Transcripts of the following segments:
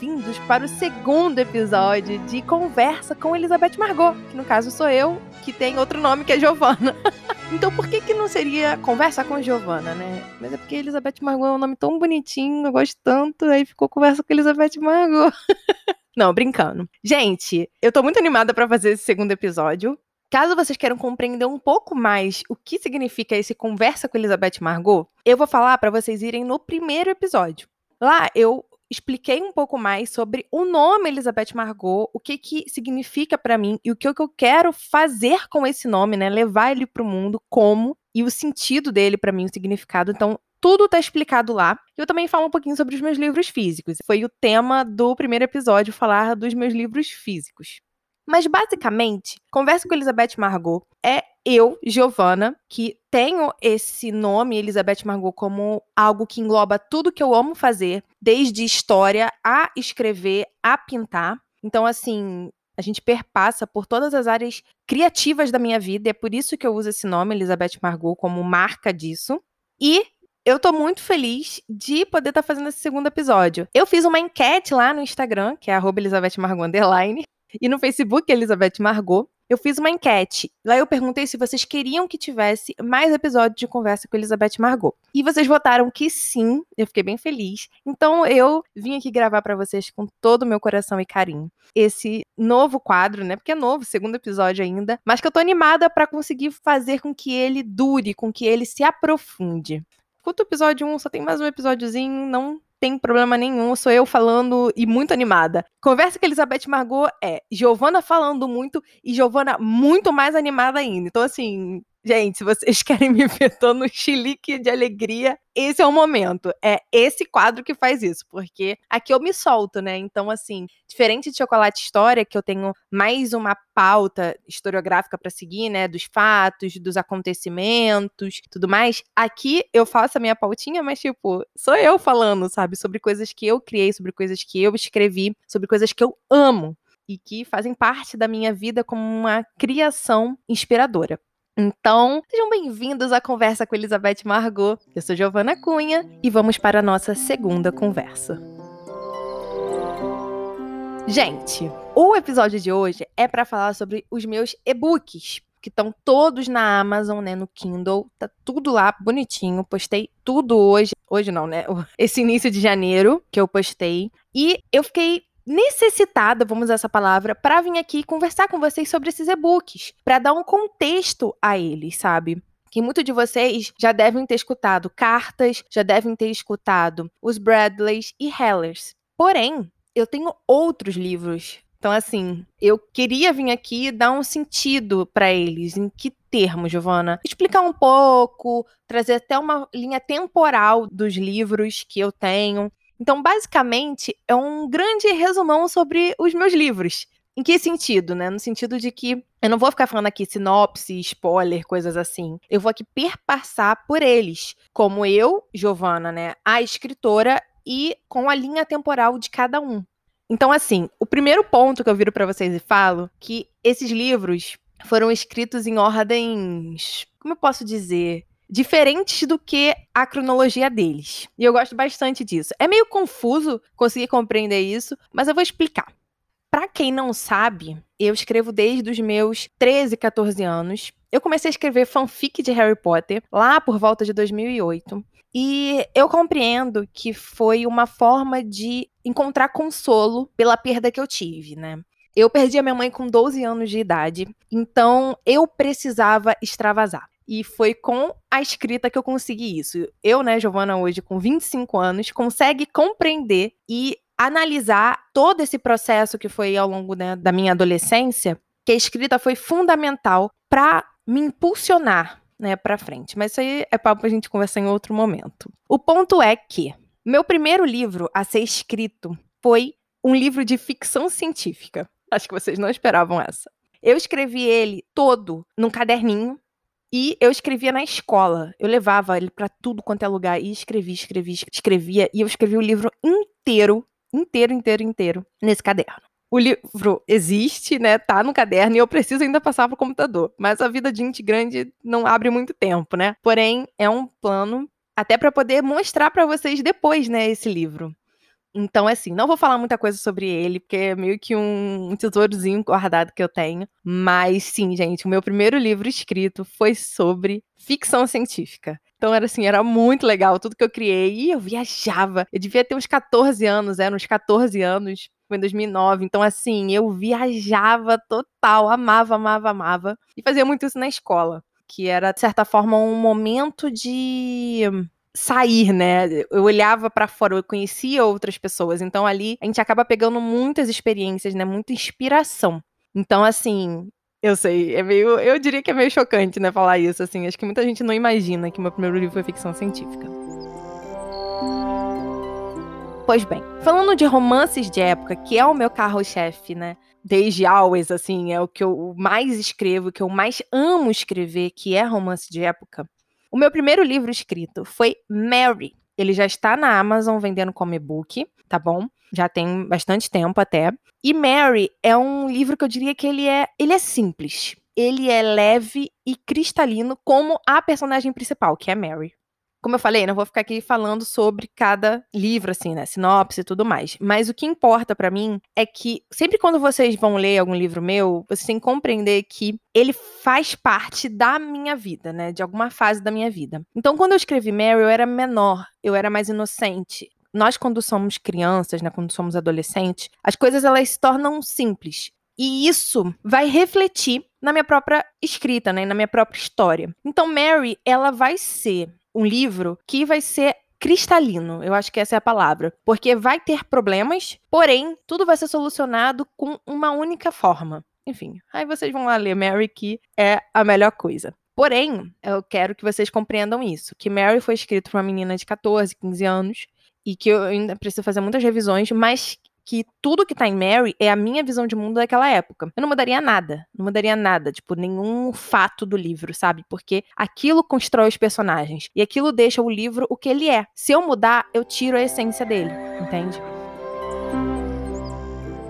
Bem-vindos para o segundo episódio de Conversa com Elizabeth Margot, que no caso sou eu, que tem outro nome que é Giovana. então por que que não seria Conversa com Giovana, né? Mas é porque Elizabeth Margot é um nome tão bonitinho, eu gosto tanto, aí ficou Conversa com Elizabeth Margot. não, brincando. Gente, eu tô muito animada para fazer esse segundo episódio. Caso vocês queiram compreender um pouco mais o que significa esse Conversa com Elizabeth Margot, eu vou falar para vocês irem no primeiro episódio. Lá eu expliquei um pouco mais sobre o nome Elizabeth Margot, o que que significa para mim e o que, eu quero fazer com esse nome, né? Levar ele para o mundo como e o sentido dele para mim, o significado. Então, tudo está explicado lá. Eu também falo um pouquinho sobre os meus livros físicos. Foi o tema do primeiro episódio falar dos meus livros físicos. Mas basicamente, Conversa com Elizabeth Margot é eu, Giovana, que tenho esse nome, Elizabeth Margot, como algo que engloba tudo que eu amo fazer, desde história a escrever, a pintar. Então, assim, a gente perpassa por todas as áreas criativas da minha vida, e é por isso que eu uso esse nome, Elizabeth Margot, como marca disso. E eu tô muito feliz de poder estar tá fazendo esse segundo episódio. Eu fiz uma enquete lá no Instagram, que é Elizabeth Margot Underline, e no Facebook, Elizabeth Margot, eu fiz uma enquete. Lá eu perguntei se vocês queriam que tivesse mais episódios de conversa com Elizabeth Margot. E vocês votaram que sim. Eu fiquei bem feliz. Então eu vim aqui gravar para vocês com todo o meu coração e carinho esse novo quadro, né? Porque é novo, segundo episódio ainda, mas que eu tô animada para conseguir fazer com que ele dure, com que ele se aprofunde. Escuta o episódio 1, só tem mais um episódiozinho, não tem problema nenhum, sou eu falando e muito animada. Conversa com Elizabeth Margot é Giovana falando muito e Giovana muito mais animada ainda. Então, assim, Gente, se vocês querem me ver tô no chilique de alegria, esse é o momento. É esse quadro que faz isso, porque aqui eu me solto, né? Então, assim, diferente de Chocolate História, que eu tenho mais uma pauta historiográfica para seguir, né? Dos fatos, dos acontecimentos, tudo mais. Aqui eu faço a minha pautinha, mas, tipo, sou eu falando, sabe? Sobre coisas que eu criei, sobre coisas que eu escrevi, sobre coisas que eu amo e que fazem parte da minha vida como uma criação inspiradora. Então, sejam bem-vindos à conversa com Elizabeth Margot. Eu sou Giovana Cunha e vamos para a nossa segunda conversa. Gente, o episódio de hoje é para falar sobre os meus e-books, que estão todos na Amazon, né, no Kindle, tá tudo lá bonitinho. Postei tudo hoje, hoje não, né? Esse início de janeiro que eu postei. E eu fiquei necessitada, vamos usar essa palavra, para vir aqui conversar com vocês sobre esses e-books, para dar um contexto a eles, sabe? Que muitos de vocês já devem ter escutado cartas, já devem ter escutado os Bradleys e Hellers. Porém, eu tenho outros livros. Então, assim, eu queria vir aqui dar um sentido para eles. Em que termos, Giovana? Explicar um pouco, trazer até uma linha temporal dos livros que eu tenho. Então, basicamente, é um grande resumão sobre os meus livros. Em que sentido, né? No sentido de que eu não vou ficar falando aqui sinopse, spoiler, coisas assim. Eu vou aqui perpassar por eles, como eu, Giovana, né, a escritora e com a linha temporal de cada um. Então, assim, o primeiro ponto que eu viro para vocês e falo que esses livros foram escritos em ordens, como eu posso dizer, diferentes do que a cronologia deles. E eu gosto bastante disso. É meio confuso conseguir compreender isso, mas eu vou explicar. Para quem não sabe, eu escrevo desde os meus 13, 14 anos. Eu comecei a escrever fanfic de Harry Potter lá por volta de 2008. E eu compreendo que foi uma forma de encontrar consolo pela perda que eu tive, né? Eu perdi a minha mãe com 12 anos de idade, então eu precisava extravasar. E foi com a escrita que eu consegui isso. Eu, né, Giovana, hoje com 25 anos, consegue compreender e analisar todo esse processo que foi ao longo né, da minha adolescência, que a escrita foi fundamental para me impulsionar né, para frente. Mas isso aí é papo pra gente conversar em outro momento. O ponto é que meu primeiro livro a ser escrito foi um livro de ficção científica. Acho que vocês não esperavam essa. Eu escrevi ele todo num caderninho e eu escrevia na escola. Eu levava ele para tudo quanto é lugar e escrevia, escrevia, escrevia. E eu escrevi o livro inteiro, inteiro, inteiro, inteiro, nesse caderno. O livro existe, né? Tá no caderno e eu preciso ainda passar pro computador. Mas a vida de gente grande não abre muito tempo, né? Porém, é um plano até para poder mostrar para vocês depois, né, esse livro. Então, assim, não vou falar muita coisa sobre ele, porque é meio que um, um tesourazinho guardado que eu tenho. Mas sim, gente, o meu primeiro livro escrito foi sobre ficção científica. Então era assim, era muito legal tudo que eu criei. E eu viajava. Eu devia ter uns 14 anos, eram uns 14 anos. Foi em 2009. Então, assim, eu viajava total. Amava, amava, amava. E fazia muito isso na escola. Que era, de certa forma, um momento de sair, né? Eu olhava para fora, eu conhecia outras pessoas. Então ali a gente acaba pegando muitas experiências, né? Muita inspiração. Então assim, eu sei, é meio, eu diria que é meio chocante, né, falar isso assim. Acho que muita gente não imagina que meu primeiro livro foi ficção científica. Pois bem, falando de romances de época, que é o meu carro-chefe, né? Desde Always, assim, é o que eu mais escrevo, que eu mais amo escrever, que é romance de época. O meu primeiro livro escrito foi Mary. Ele já está na Amazon vendendo como e-book, tá bom? Já tem bastante tempo até. E Mary é um livro que eu diria que ele é, ele é simples. Ele é leve e cristalino como a personagem principal, que é Mary. Como eu falei, não vou ficar aqui falando sobre cada livro, assim, né? Sinopse e tudo mais. Mas o que importa para mim é que sempre quando vocês vão ler algum livro meu, vocês têm que compreender que ele faz parte da minha vida, né? De alguma fase da minha vida. Então, quando eu escrevi Mary, eu era menor, eu era mais inocente. Nós, quando somos crianças, né? Quando somos adolescentes, as coisas elas se tornam simples. E isso vai refletir na minha própria escrita, né, na minha própria história. Então Mary, ela vai ser um livro que vai ser cristalino, eu acho que essa é a palavra, porque vai ter problemas, porém tudo vai ser solucionado com uma única forma. Enfim, aí vocês vão lá ler Mary que é a melhor coisa. Porém, eu quero que vocês compreendam isso, que Mary foi escrito por uma menina de 14, 15 anos e que eu ainda preciso fazer muitas revisões, mas que tudo que tá em Mary é a minha visão de mundo daquela época. Eu não mudaria nada, não mudaria nada, tipo, nenhum fato do livro, sabe? Porque aquilo constrói os personagens e aquilo deixa o livro o que ele é. Se eu mudar, eu tiro a essência dele, entende?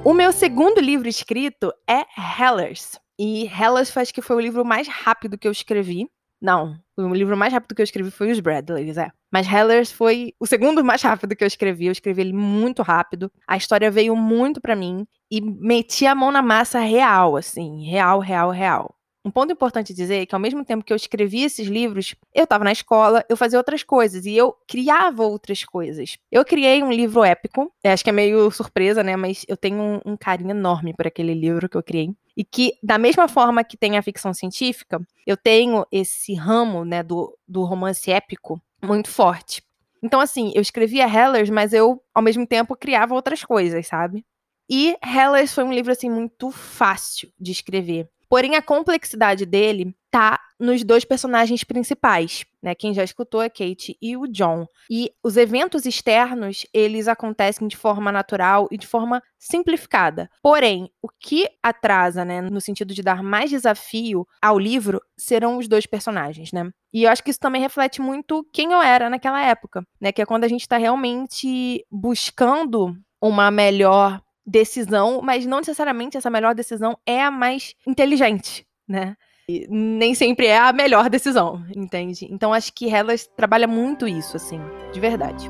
O meu segundo livro escrito é Hellers. E Hellers acho que foi o livro mais rápido que eu escrevi. Não, o livro mais rápido que eu escrevi foi Os Bradleys, é. Mas Hellers foi o segundo mais rápido que eu escrevi. Eu escrevi ele muito rápido. A história veio muito para mim e meti a mão na massa real, assim, real, real, real. Um ponto importante dizer é que ao mesmo tempo que eu escrevia esses livros, eu estava na escola, eu fazia outras coisas e eu criava outras coisas. Eu criei um livro épico, acho que é meio surpresa, né? Mas eu tenho um, um carinho enorme por aquele livro que eu criei. E que, da mesma forma que tem a ficção científica, eu tenho esse ramo, né, do, do romance épico muito forte. Então, assim, eu escrevia Hellers, mas eu, ao mesmo tempo, criava outras coisas, sabe? E Hellers foi um livro, assim, muito fácil de escrever. Porém, a complexidade dele tá nos dois personagens principais, né? Quem já escutou é Kate e o John. E os eventos externos, eles acontecem de forma natural e de forma simplificada. Porém, o que atrasa, né, no sentido de dar mais desafio ao livro, serão os dois personagens, né? E eu acho que isso também reflete muito quem eu era naquela época, né? Que é quando a gente está realmente buscando uma melhor decisão, mas não necessariamente essa melhor decisão é a mais inteligente, né? E nem sempre é a melhor decisão, entende? Então acho que Hellas trabalha muito isso, assim, de verdade.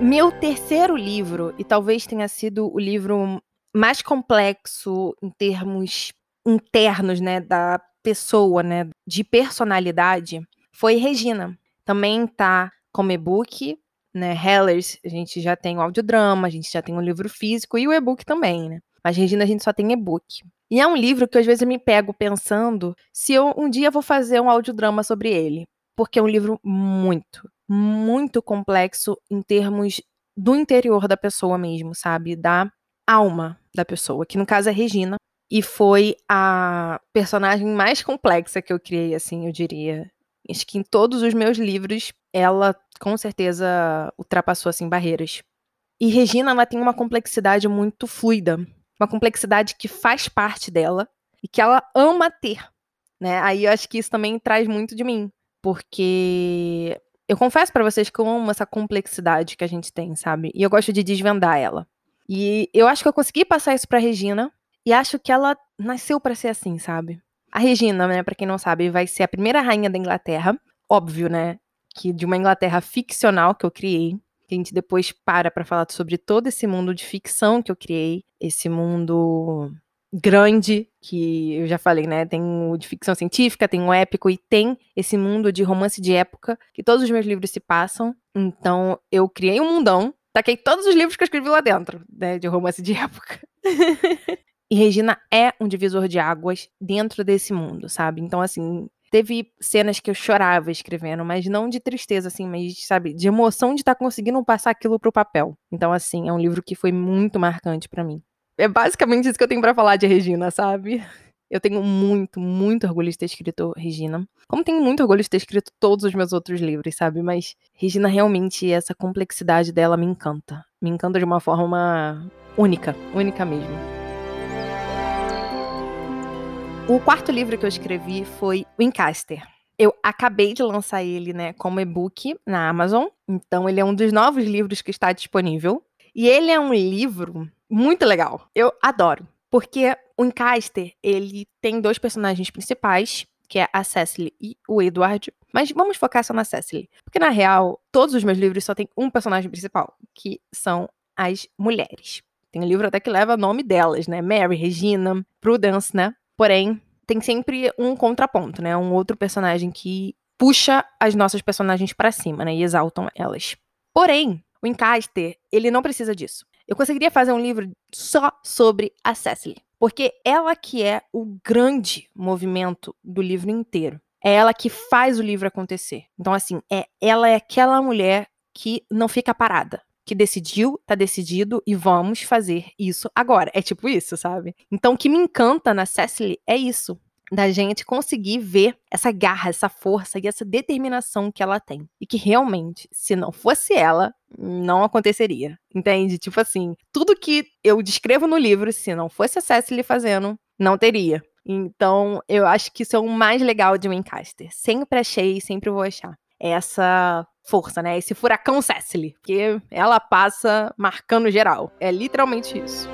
Meu terceiro livro, e talvez tenha sido o livro mais complexo em termos internos, né, da pessoa, né, de personalidade, foi Regina. Também tá como e-book, né, Hellers, a gente já tem o audiodrama, a gente já tem o livro físico e o e-book também, né? Mas Regina a gente só tem e-book. E é um livro que às vezes eu me pego pensando se eu um dia vou fazer um audiodrama sobre ele, porque é um livro muito, muito complexo em termos do interior da pessoa mesmo, sabe? Da alma da pessoa, que no caso é Regina, e foi a personagem mais complexa que eu criei, assim, eu diria. Acho que em todos os meus livros ela com certeza ultrapassou assim barreiras. E Regina ela tem uma complexidade muito fluida, uma complexidade que faz parte dela e que ela ama ter, né? Aí eu acho que isso também traz muito de mim, porque eu confesso para vocês que eu amo essa complexidade que a gente tem, sabe? E eu gosto de desvendar ela. E eu acho que eu consegui passar isso para Regina e acho que ela nasceu para ser assim, sabe? A Regina, né, para quem não sabe, vai ser a primeira rainha da Inglaterra, óbvio, né? Que de uma Inglaterra ficcional que eu criei, que a gente depois para para falar sobre todo esse mundo de ficção que eu criei, esse mundo grande, que eu já falei, né? Tem o de ficção científica, tem o épico e tem esse mundo de romance de época que todos os meus livros se passam. Então, eu criei um mundão, taquei todos os livros que eu escrevi lá dentro, né, de romance de época. e Regina é um divisor de águas dentro desse mundo, sabe? Então, assim, teve cenas que eu chorava escrevendo, mas não de tristeza, assim, mas, sabe, de emoção de estar tá conseguindo passar aquilo pro papel. Então, assim, é um livro que foi muito marcante para mim. É basicamente isso que eu tenho para falar de Regina, sabe? Eu tenho muito, muito orgulho de ter escrito Regina. Como tenho muito orgulho de ter escrito todos os meus outros livros, sabe? Mas Regina realmente, essa complexidade dela me encanta. Me encanta de uma forma única, única mesmo. O quarto livro que eu escrevi foi o Encaster. Eu acabei de lançar ele, né, como e-book na Amazon. Então, ele é um dos novos livros que está disponível. E ele é um livro muito legal. Eu adoro. Porque o Encaster, ele tem dois personagens principais, que é a Cecily e o Edward. Mas vamos focar só na Cecily. Porque, na real, todos os meus livros só tem um personagem principal, que são as mulheres. Tem um livro até que leva o nome delas, né? Mary, Regina, Prudence, né? Porém, tem sempre um contraponto, né? Um outro personagem que puxa as nossas personagens para cima, né? E exaltam elas. Porém, o Encaster, ele não precisa disso. Eu conseguiria fazer um livro só sobre a Cecily, porque ela que é o grande movimento do livro inteiro. É ela que faz o livro acontecer. Então, assim, é ela é aquela mulher que não fica parada. Que decidiu, tá decidido e vamos fazer isso agora. É tipo isso, sabe? Então, o que me encanta na Cecily é isso da gente conseguir ver essa garra, essa força e essa determinação que ela tem. E que realmente, se não fosse ela, não aconteceria. Entende? Tipo assim, tudo que eu descrevo no livro, se não fosse a Cecily fazendo, não teria. Então, eu acho que isso é o mais legal de Wincaster. Sempre achei e sempre vou achar. Essa força, né? Esse furacão Cecily. Porque ela passa marcando geral. É literalmente isso.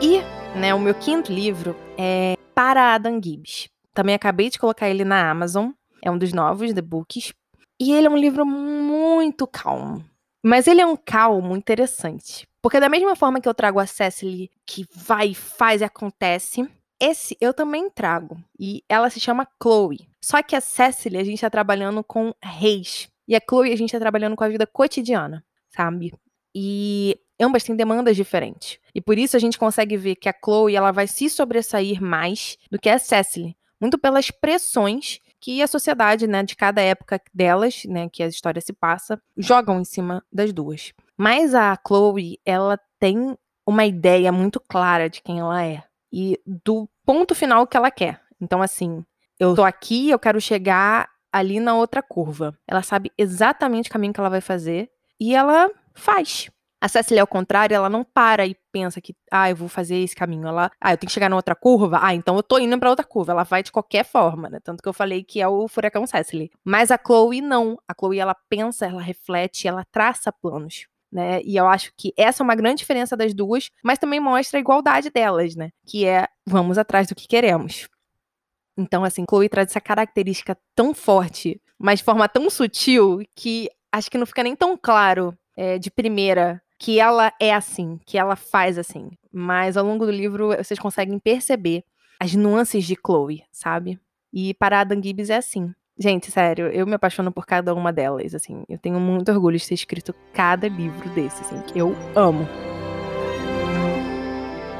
E né? O meu quinto livro é Para Adam Gibbs. Também acabei de colocar ele na Amazon. É um dos novos, The Books. E ele é um livro muito calmo. Mas ele é um calmo interessante. Porque da mesma forma que eu trago a Cecily, que vai, faz e acontece, esse eu também trago. E ela se chama Chloe. Só que a Cecily, a gente tá trabalhando com reis. E a Chloe, a gente tá trabalhando com a vida cotidiana, sabe? E ambas têm demandas diferentes. E por isso a gente consegue ver que a Chloe ela vai se sobressair mais do que a Cecily, muito pelas pressões que a sociedade, né, de cada época delas, né, que a história se passa, jogam em cima das duas. Mas a Chloe, ela tem uma ideia muito clara de quem ela é e do ponto final que ela quer. Então assim, eu tô aqui, eu quero chegar ali na outra curva. Ela sabe exatamente o caminho que ela vai fazer e ela faz. A Cecily, ao contrário, ela não para e pensa que, ah, eu vou fazer esse caminho. Ela, ah, eu tenho que chegar na outra curva? Ah, então eu tô indo pra outra curva. Ela vai de qualquer forma, né? Tanto que eu falei que é o furacão Cecily. Mas a Chloe não. A Chloe, ela pensa, ela reflete, ela traça planos. Né? E eu acho que essa é uma grande diferença das duas, mas também mostra a igualdade delas, né? Que é vamos atrás do que queremos. Então, assim, Chloe traz essa característica tão forte, mas de forma tão sutil, que acho que não fica nem tão claro é, de primeira que ela é assim, que ela faz assim. Mas ao longo do livro vocês conseguem perceber as nuances de Chloe, sabe? E para Adam Gibbs é assim. Gente, sério, eu me apaixono por cada uma delas, assim. Eu tenho muito orgulho de ter escrito cada livro desse, assim, que eu amo.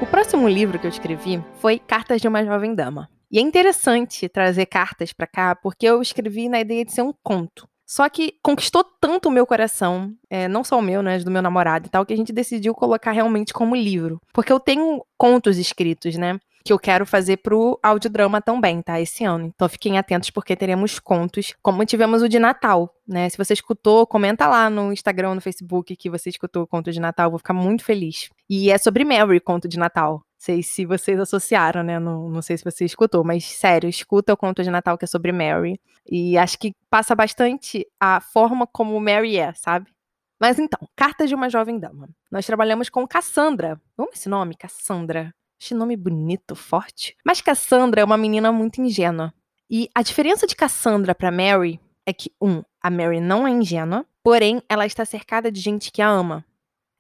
O próximo livro que eu escrevi foi Cartas de uma Jovem Dama. E é interessante trazer cartas para cá, porque eu escrevi na ideia de ser um conto. Só que conquistou tanto o meu coração, é, não só o meu, né, do meu namorado e tal, que a gente decidiu colocar realmente como livro. Porque eu tenho contos escritos, né? Que eu quero fazer pro audiodrama também, tá? Esse ano. Então fiquem atentos porque teremos contos, como tivemos o de Natal, né? Se você escutou, comenta lá no Instagram, no Facebook que você escutou o conto de Natal, vou ficar muito feliz. E é sobre Mary, conto de Natal sei se vocês associaram, né? Não, não sei se você escutou, mas sério, escuta o conto de Natal que é sobre Mary. E acho que passa bastante a forma como Mary é, sabe? Mas então, Cartas de uma Jovem Dama. Nós trabalhamos com Cassandra. Vamos esse nome? Cassandra. Esse nome bonito, forte. Mas Cassandra é uma menina muito ingênua. E a diferença de Cassandra para Mary é que, um, a Mary não é ingênua, porém ela está cercada de gente que a ama.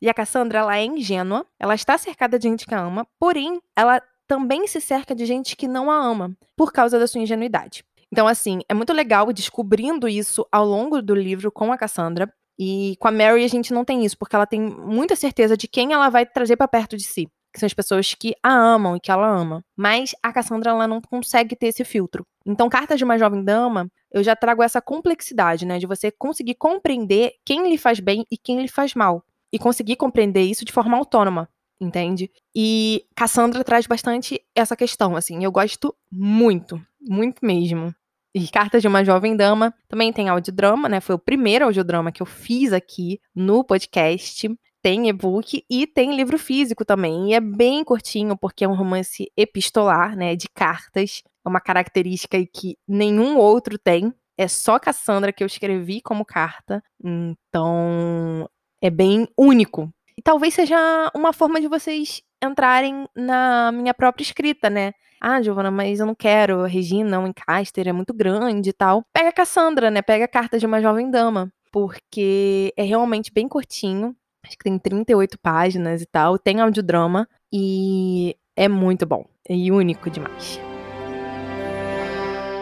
E a Cassandra, ela é ingênua, ela está cercada de gente que a ama, porém ela também se cerca de gente que não a ama, por causa da sua ingenuidade. Então, assim, é muito legal descobrindo isso ao longo do livro com a Cassandra. E com a Mary a gente não tem isso, porque ela tem muita certeza de quem ela vai trazer para perto de si. Que são as pessoas que a amam e que ela ama. Mas a Cassandra, ela não consegue ter esse filtro. Então, Cartas de uma Jovem Dama, eu já trago essa complexidade, né? De você conseguir compreender quem lhe faz bem e quem lhe faz mal. E conseguir compreender isso de forma autônoma entende? E Cassandra traz bastante essa questão, assim, eu gosto muito, muito mesmo. E Cartas de uma Jovem Dama também tem audiodrama, né? Foi o primeiro audiodrama que eu fiz aqui no podcast. Tem e-book e tem livro físico também. E é bem curtinho, porque é um romance epistolar, né? De cartas. É uma característica que nenhum outro tem. É só Cassandra que eu escrevi como carta. Então, é bem único e talvez seja uma forma de vocês entrarem na minha própria escrita, né? Ah, Giovana, mas eu não quero. Regina, um Encaster é muito grande e tal. Pega Cassandra, né? Pega a carta de uma jovem dama. Porque é realmente bem curtinho. Acho que tem 38 páginas e tal. Tem audiodrama. E é muito bom. E único demais.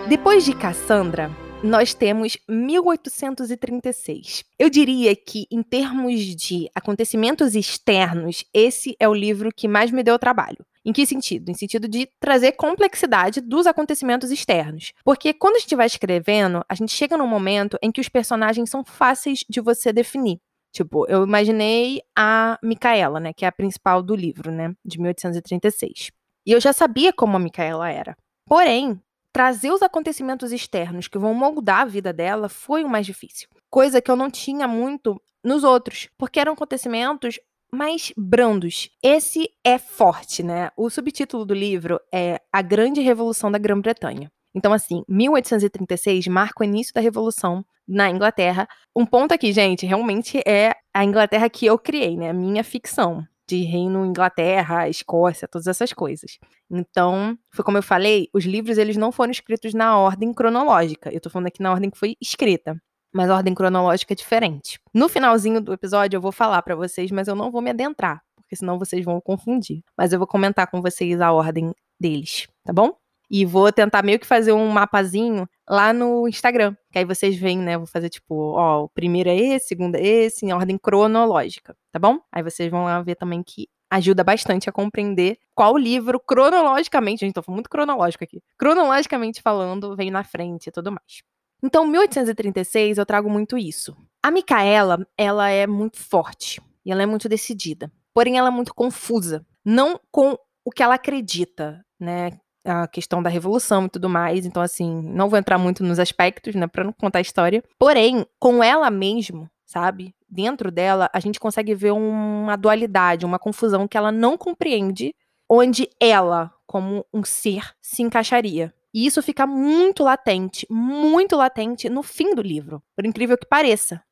Depois de Cassandra, nós temos 1836. Eu diria que, em termos de acontecimentos externos, esse é o livro que mais me deu trabalho. Em que sentido? Em sentido de trazer complexidade dos acontecimentos externos. Porque quando a gente vai escrevendo, a gente chega num momento em que os personagens são fáceis de você definir. Tipo, eu imaginei a Micaela, né, que é a principal do livro, né, de 1836. E eu já sabia como a Micaela era. Porém, trazer os acontecimentos externos que vão moldar a vida dela foi o mais difícil. Coisa que eu não tinha muito nos outros, porque eram acontecimentos mais brandos. Esse é forte, né? O subtítulo do livro é A Grande Revolução da Grã-Bretanha. Então, assim, 1836 marca o início da Revolução na Inglaterra. Um ponto aqui, gente, realmente é a Inglaterra que eu criei, né? A minha ficção de Reino Inglaterra, Escócia, todas essas coisas. Então, foi como eu falei, os livros eles não foram escritos na ordem cronológica. Eu tô falando aqui na ordem que foi escrita, mas a ordem cronológica é diferente. No finalzinho do episódio eu vou falar para vocês, mas eu não vou me adentrar, porque senão vocês vão confundir. Mas eu vou comentar com vocês a ordem deles, tá bom? E vou tentar meio que fazer um mapazinho lá no Instagram. Que aí vocês veem, né? Vou fazer tipo, ó, o primeiro é esse, o segundo é esse, em ordem cronológica, tá bom? Aí vocês vão lá ver também que ajuda bastante a compreender qual livro, cronologicamente, gente, tô muito cronológico aqui. Cronologicamente falando, vem na frente e tudo mais. Então, 1836, eu trago muito isso. A Micaela, ela é muito forte e ela é muito decidida. Porém, ela é muito confusa. Não com o que ela acredita, né? A questão da revolução e tudo mais. Então, assim, não vou entrar muito nos aspectos, né, para não contar a história. Porém, com ela mesmo, sabe? Dentro dela, a gente consegue ver uma dualidade, uma confusão que ela não compreende, onde ela, como um ser, se encaixaria. E isso fica muito latente, muito latente no fim do livro, por incrível que pareça.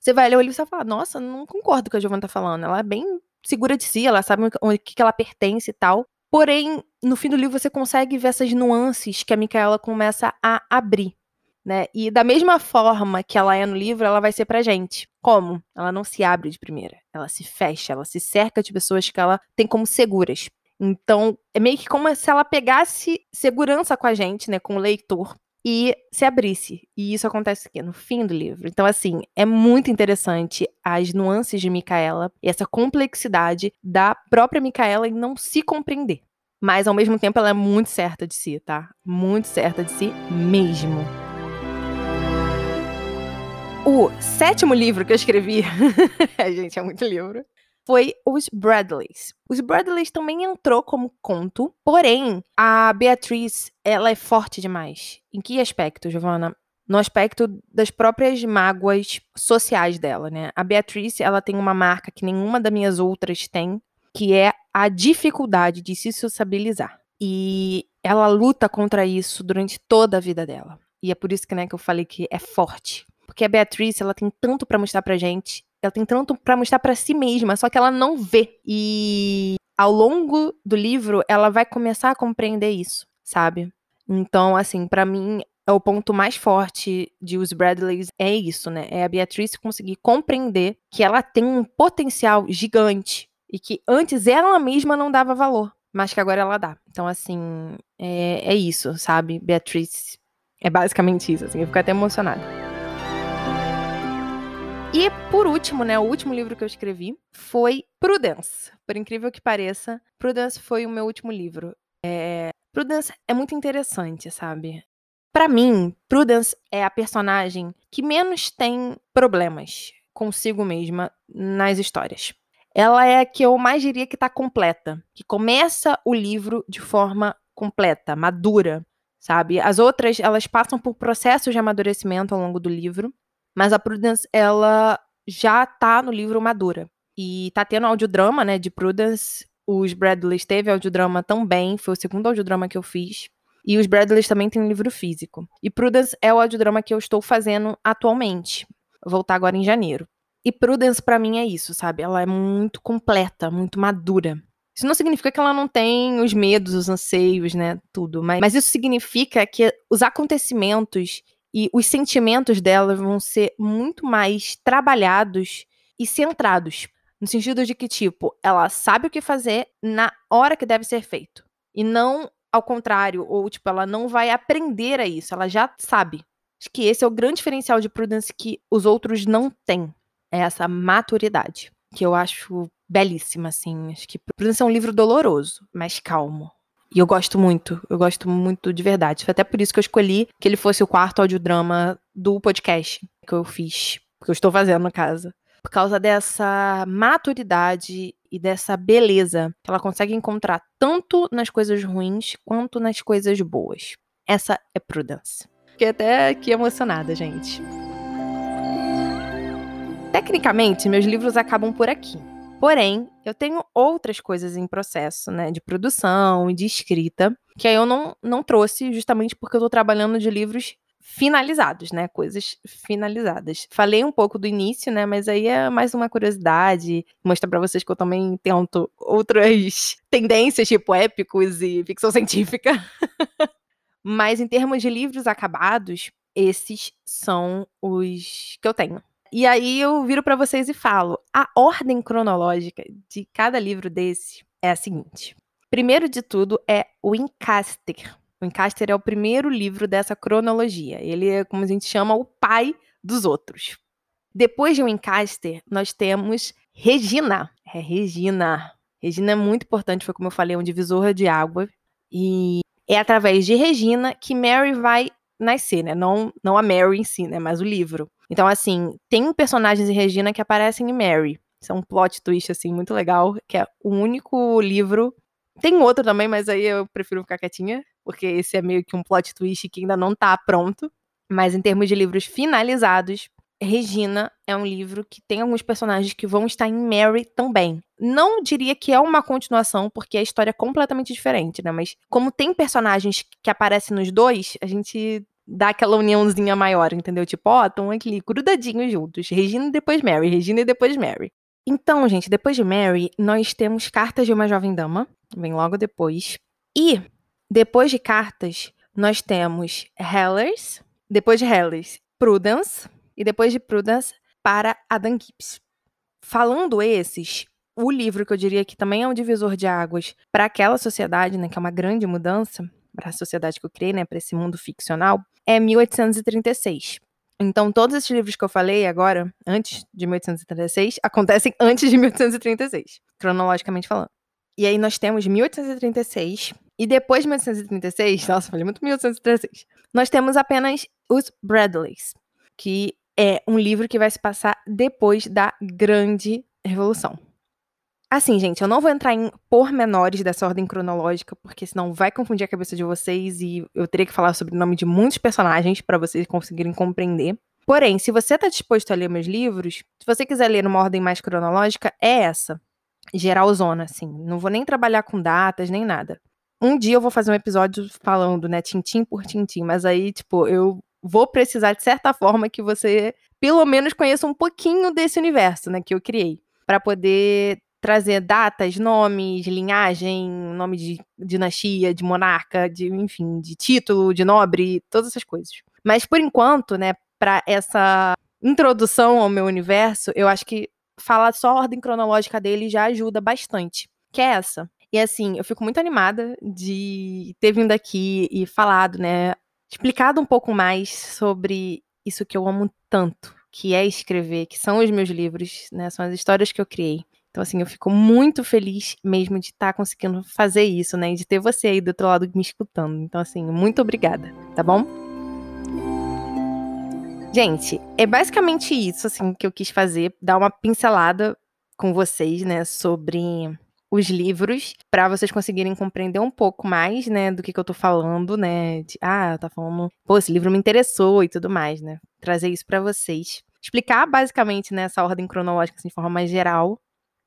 Você vai ler o livro e você vai falar, nossa, não concordo com o que a Giovanna tá falando. Ela é bem segura de si, ela sabe onde que ela pertence e tal. Porém, no fim do livro você consegue ver essas nuances que a Micaela começa a abrir, né? E da mesma forma que ela é no livro, ela vai ser pra gente. Como? Ela não se abre de primeira, ela se fecha, ela se cerca de pessoas que ela tem como seguras. Então, é meio que como se ela pegasse segurança com a gente, né, com o leitor, e se abrisse. E isso acontece aqui no fim do livro. Então, assim, é muito interessante as nuances de Micaela e essa complexidade da própria Micaela em não se compreender. Mas, ao mesmo tempo, ela é muito certa de si, tá? Muito certa de si mesmo. O sétimo livro que eu escrevi. gente, é muito livro foi Os Bradleys. Os Bradleys também entrou como conto, porém, a Beatriz, ela é forte demais. Em que aspecto, Giovanna? No aspecto das próprias mágoas sociais dela, né? A Beatriz, ela tem uma marca que nenhuma das minhas outras tem, que é a dificuldade de se sociabilizar. E ela luta contra isso durante toda a vida dela. E é por isso que, né, que eu falei que é forte. Porque a Beatriz, ela tem tanto para mostrar pra gente ela tem tanto para mostrar para si mesma, só que ela não vê. E ao longo do livro, ela vai começar a compreender isso, sabe? Então, assim, para mim, é o ponto mais forte de Os Bradleys é isso, né? É a Beatriz conseguir compreender que ela tem um potencial gigante e que antes ela mesma não dava valor, mas que agora ela dá. Então, assim, é, é isso, sabe? Beatriz é basicamente isso, assim, eu fico até emocionada. E por último, né, o último livro que eu escrevi foi Prudence. Por incrível que pareça, Prudence foi o meu último livro. É... Prudence é muito interessante, sabe? Para mim, Prudence é a personagem que menos tem problemas consigo mesma nas histórias. Ela é a que eu mais diria que tá completa, que começa o livro de forma completa, madura, sabe? As outras, elas passam por processos de amadurecimento ao longo do livro, mas a Prudence, ela já tá no livro madura. E tá tendo audiodrama, né, de Prudence. Os Bradleys teve audiodrama também, foi o segundo audiodrama que eu fiz. E os Bradleys também têm um livro físico. E Prudence é o audiodrama que eu estou fazendo atualmente. Vou voltar agora em janeiro. E Prudence para mim é isso, sabe? Ela é muito completa, muito madura. Isso não significa que ela não tem os medos, os anseios, né? Tudo. Mas, mas isso significa que os acontecimentos e os sentimentos dela vão ser muito mais trabalhados e centrados. No sentido de que, tipo, ela sabe o que fazer na hora que deve ser feito. E não ao contrário, ou, tipo, ela não vai aprender a isso, ela já sabe. Acho que esse é o grande diferencial de Prudence que os outros não têm. É essa maturidade. Que eu acho belíssima, assim. Acho que Prudence é um livro doloroso, mas calmo. E eu gosto muito, eu gosto muito de verdade. Foi até por isso que eu escolhi que ele fosse o quarto audiodrama do podcast que eu fiz, que eu estou fazendo no caso. Por causa dessa maturidade e dessa beleza que ela consegue encontrar tanto nas coisas ruins quanto nas coisas boas. Essa é Prudence. Fiquei até aqui emocionada, gente. Tecnicamente, meus livros acabam por aqui. Porém, eu tenho outras coisas em processo, né, de produção e de escrita, que aí eu não, não trouxe justamente porque eu tô trabalhando de livros finalizados, né, coisas finalizadas. Falei um pouco do início, né, mas aí é mais uma curiosidade, mostrar para vocês que eu também tento outras tendências, tipo épicos e ficção científica. mas em termos de livros acabados, esses são os que eu tenho. E aí eu viro para vocês e falo: a ordem cronológica de cada livro desse é a seguinte. Primeiro de tudo é o Encaster. O Encaster é o primeiro livro dessa cronologia. Ele é, como a gente chama, o pai dos outros. Depois de o Encaster, nós temos Regina. É Regina. Regina é muito importante, foi como eu falei, um divisor de água. E é através de Regina que Mary vai nascer, né? Não, não a Mary em si, né? Mas o livro. Então, assim, tem personagens em Regina que aparecem em Mary. Isso é um plot twist, assim, muito legal, que é o único livro. Tem outro também, mas aí eu prefiro ficar quietinha, porque esse é meio que um plot twist que ainda não tá pronto. Mas em termos de livros finalizados, Regina é um livro que tem alguns personagens que vão estar em Mary também. Não diria que é uma continuação, porque a história é completamente diferente, né? Mas como tem personagens que aparecem nos dois, a gente dá aquela uniãozinha maior, entendeu? Tipo, ó, estão aqui grudadinhos juntos. Regina e depois Mary, Regina e depois Mary. Então, gente, depois de Mary, nós temos Cartas de uma Jovem Dama, vem logo depois. E, depois de Cartas, nós temos Hellers, depois de Hellers, Prudence, e depois de Prudence, para Adam Gibbs. Falando esses, o livro que eu diria que também é um divisor de águas para aquela sociedade, né, que é uma grande mudança, para a sociedade que eu criei, né, para esse mundo ficcional, é 1836. Então, todos esses livros que eu falei agora, antes de 1836, acontecem antes de 1836, cronologicamente falando. E aí nós temos 1836, e depois de 1836, nossa, falei muito 1836, nós temos apenas os Bradleys, que é um livro que vai se passar depois da Grande Revolução. Assim, gente, eu não vou entrar em pormenores dessa ordem cronológica, porque senão vai confundir a cabeça de vocês e eu teria que falar sobre o nome de muitos personagens para vocês conseguirem compreender. Porém, se você está disposto a ler meus livros, se você quiser ler numa ordem mais cronológica, é essa. Geralzona, assim. Não vou nem trabalhar com datas, nem nada. Um dia eu vou fazer um episódio falando, né, tintim por tintim, mas aí, tipo, eu vou precisar, de certa forma, que você pelo menos conheça um pouquinho desse universo, né, que eu criei, para poder trazer datas, nomes, linhagem, nome de dinastia, de monarca, de enfim, de título, de nobre, todas essas coisas. Mas por enquanto, né, para essa introdução ao meu universo, eu acho que falar só a ordem cronológica dele já ajuda bastante. Que é essa. E assim, eu fico muito animada de ter vindo aqui e falado, né, explicado um pouco mais sobre isso que eu amo tanto, que é escrever, que são os meus livros, né, são as histórias que eu criei. Então, assim, eu fico muito feliz mesmo de estar tá conseguindo fazer isso, né? E de ter você aí do outro lado me escutando. Então, assim, muito obrigada, tá bom? Gente, é basicamente isso, assim, que eu quis fazer, dar uma pincelada com vocês, né, sobre os livros, para vocês conseguirem compreender um pouco mais, né, do que, que eu tô falando, né, de, ah, tá falando, pô, esse livro me interessou e tudo mais, né, trazer isso para vocês. Explicar basicamente nessa né, ordem cronológica, assim, de forma mais geral,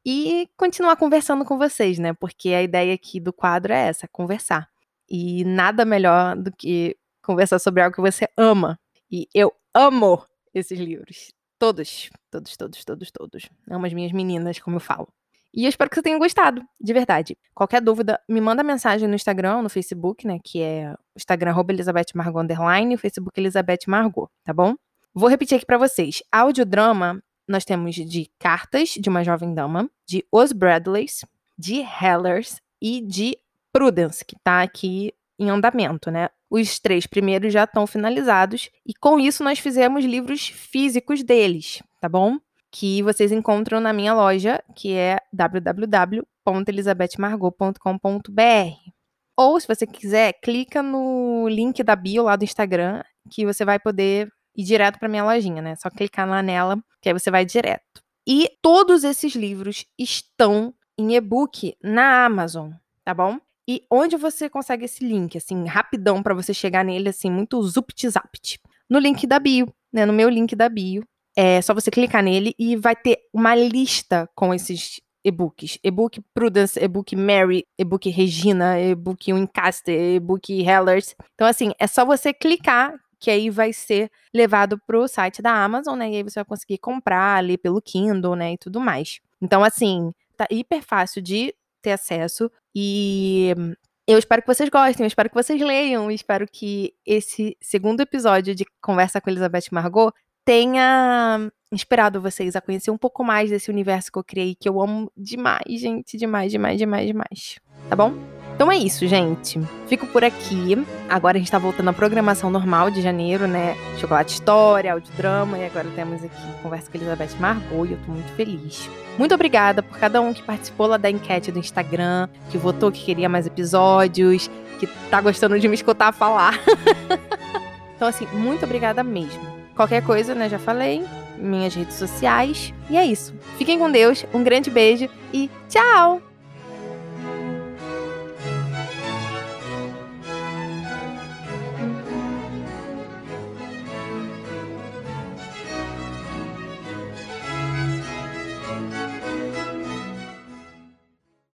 e continuar conversando com vocês, né? Porque a ideia aqui do quadro é essa, conversar. E nada melhor do que conversar sobre algo que você ama. E eu amo esses livros. Todos, todos, todos, todos, todos. Amo as minhas meninas, como eu falo. E eu espero que você tenha gostado, de verdade. Qualquer dúvida, me manda mensagem no Instagram, no Facebook, né? Que é o Instagram Elizabeth Margot Underline e o Facebook Elizabeth Margot, tá bom? Vou repetir aqui para vocês. Audiodrama nós temos de Cartas de uma Jovem Dama, de Os Bradleys, de Hellers e de Prudence, que está aqui em andamento, né? Os três primeiros já estão finalizados e com isso nós fizemos livros físicos deles, tá bom? Que vocês encontram na minha loja, que é www.elisabethmargot.com.br. Ou, se você quiser, clica no link da bio lá do Instagram, que você vai poder ir direto para minha lojinha, né? Só clicar lá nela, que aí você vai direto. E todos esses livros estão em e-book na Amazon, tá bom? E onde você consegue esse link, assim, rapidão para você chegar nele, assim, muito zupt-zapt? No link da bio, né? No meu link da bio. É só você clicar nele e vai ter uma lista com esses e-books. E-book Prudence, e-book Mary, e-book Regina, e-book Wincaster, e-book Hellers. Então, assim, é só você clicar que aí vai ser levado para o site da Amazon, né? E aí você vai conseguir comprar ali pelo Kindle, né? E tudo mais. Então, assim, tá hiper fácil de ter acesso e eu espero que vocês gostem, eu espero que vocês leiam, espero que esse segundo episódio de Conversa com Elizabeth Margot tenha inspirado vocês a conhecer um pouco mais desse universo que eu criei, que eu amo demais, gente, demais, demais, demais, demais. Tá bom? Então é isso, gente. Fico por aqui. Agora a gente tá voltando à programação normal de janeiro, né? Chocolate História, audiodrama, e agora temos aqui Conversa com Elizabeth Margot, e eu tô muito feliz. Muito obrigada por cada um que participou lá da enquete do Instagram, que votou que queria mais episódios, que tá gostando de me escutar falar. então, assim, muito obrigada mesmo. Qualquer coisa, né? Já falei. Minhas redes sociais. E é isso. Fiquem com Deus, um grande beijo e tchau!